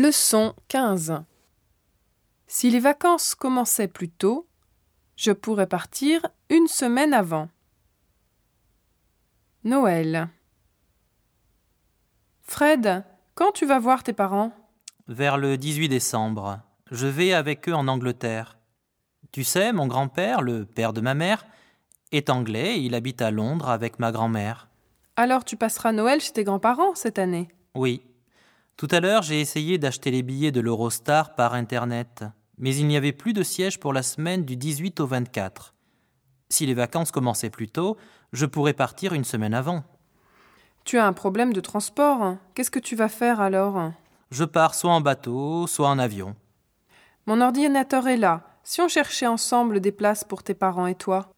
Leçon 15 Si les vacances commençaient plus tôt, je pourrais partir une semaine avant. Noël Fred, quand tu vas voir tes parents? Vers le 18 décembre. Je vais avec eux en Angleterre. Tu sais, mon grand-père, le père de ma mère, est anglais et il habite à Londres avec ma grand-mère. Alors tu passeras Noël chez tes grands-parents cette année? Oui. Tout à l'heure, j'ai essayé d'acheter les billets de l'Eurostar par Internet, mais il n'y avait plus de sièges pour la semaine du 18 au 24. Si les vacances commençaient plus tôt, je pourrais partir une semaine avant. Tu as un problème de transport. Qu'est-ce que tu vas faire alors? Je pars soit en bateau, soit en avion. Mon ordinateur est là. Si on cherchait ensemble des places pour tes parents et toi?